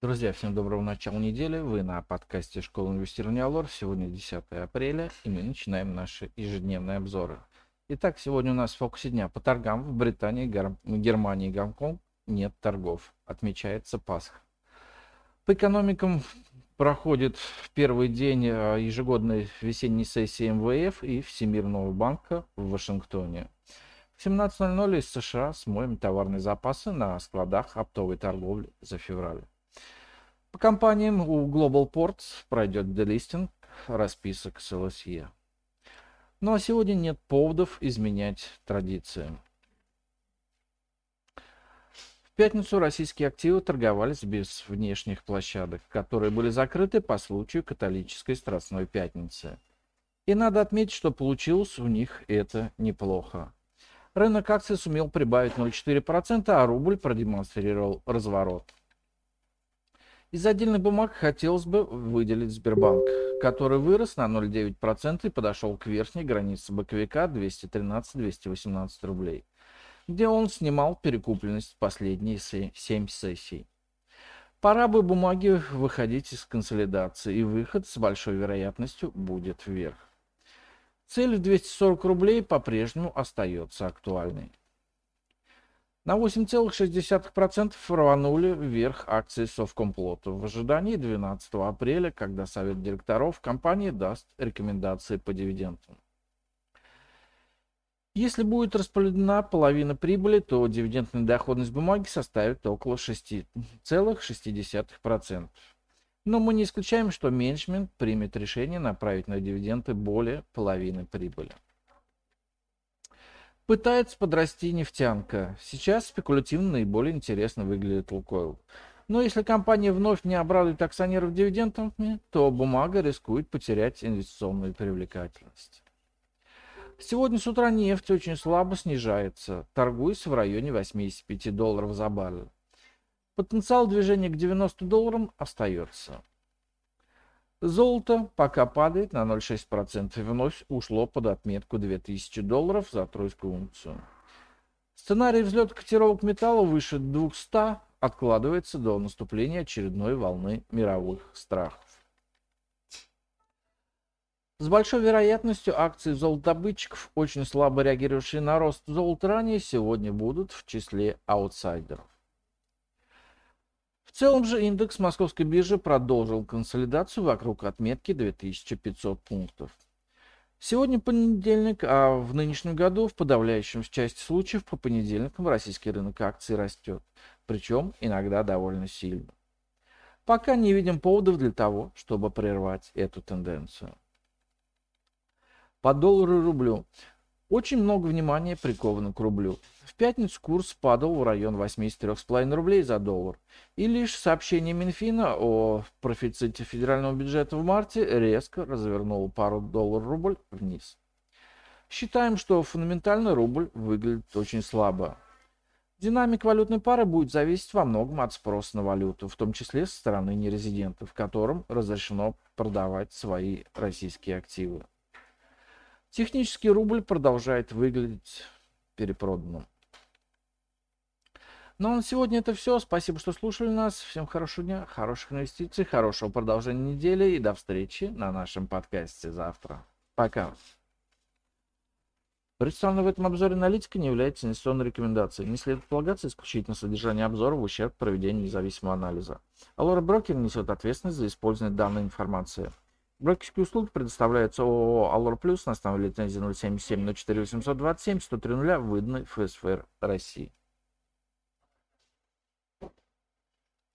Друзья, всем доброго начала недели. Вы на подкасте Школа инвестирования Алор. Сегодня 10 апреля, и мы начинаем наши ежедневные обзоры. Итак, сегодня у нас в фокусе дня по торгам в Британии, Гер... Германии и Гонконг нет торгов. Отмечается Пасха. По экономикам проходит в первый день а, ежегодной весенней сессии МВФ и Всемирного банка в Вашингтоне. В 17.00 из США смоем товарные запасы на складах оптовой торговли за февраль. По компаниям у Global Ports пройдет делистинг расписок с LSE. Ну а сегодня нет поводов изменять традиции. В пятницу российские активы торговались без внешних площадок, которые были закрыты по случаю католической Страстной Пятницы. И надо отметить, что получилось у них это неплохо. Рынок акций сумел прибавить 0,4%, а рубль продемонстрировал разворот. Из отдельных бумаг хотелось бы выделить Сбербанк, который вырос на 0,9% и подошел к верхней границе боковика 213-218 рублей, где он снимал перекупленность последние 7 сессий. Пора бы бумаге выходить из консолидации, и выход с большой вероятностью будет вверх. Цель в 240 рублей по-прежнему остается актуальной. На 8,6% рванули вверх акции Совкомплота в ожидании 12 апреля, когда Совет директоров компании даст рекомендации по дивидендам. Если будет распределена половина прибыли, то дивидендная доходность бумаги составит около 6,6%. Но мы не исключаем, что менеджмент примет решение направить на дивиденды более половины прибыли. Пытается подрасти нефтянка. Сейчас спекулятивно наиболее интересно выглядит Лукойл. Но если компания вновь не обрадует акционеров дивидендами, то бумага рискует потерять инвестиционную привлекательность. Сегодня с утра нефть очень слабо снижается, торгуясь в районе 85 долларов за баррель. Потенциал движения к 90 долларам остается. Золото пока падает на 0,6% и вновь ушло под отметку 2000 долларов за тройскую унцию. Сценарий взлета котировок металла выше 200 откладывается до наступления очередной волны мировых страхов. С большой вероятностью акции золотодобытчиков, очень слабо реагировавшие на рост золота ранее, сегодня будут в числе аутсайдеров. Целом же индекс московской биржи продолжил консолидацию вокруг отметки 2500 пунктов. Сегодня понедельник, а в нынешнем году в подавляющем части случаев по понедельникам российский рынок акций растет, причем иногда довольно сильно. Пока не видим поводов для того, чтобы прервать эту тенденцию. По доллару и рублю. Очень много внимания приковано к рублю. В пятницу курс падал в район 83,5 рублей за доллар. И лишь сообщение Минфина о профиците федерального бюджета в марте резко развернуло пару доллар-рубль вниз. Считаем, что фундаментально рубль выглядит очень слабо. Динамика валютной пары будет зависеть во многом от спроса на валюту, в том числе со стороны нерезидентов, которым разрешено продавать свои российские активы. Технический рубль продолжает выглядеть перепроданным. Ну а на сегодня это все. Спасибо, что слушали нас. Всем хорошего дня, хороших инвестиций, хорошего продолжения недели и до встречи на нашем подкасте завтра. Пока. Представленная в этом обзоре аналитика не является инвестиционной рекомендацией. Не следует полагаться исключительно содержание обзора в ущерб проведению независимого анализа. Алора Брокер несет ответственность за использование данной информации. Брокерские услуги предоставляются ООО «Аллор Плюс» на основе лицензии 077 04 827 103 выданной ФСФР России.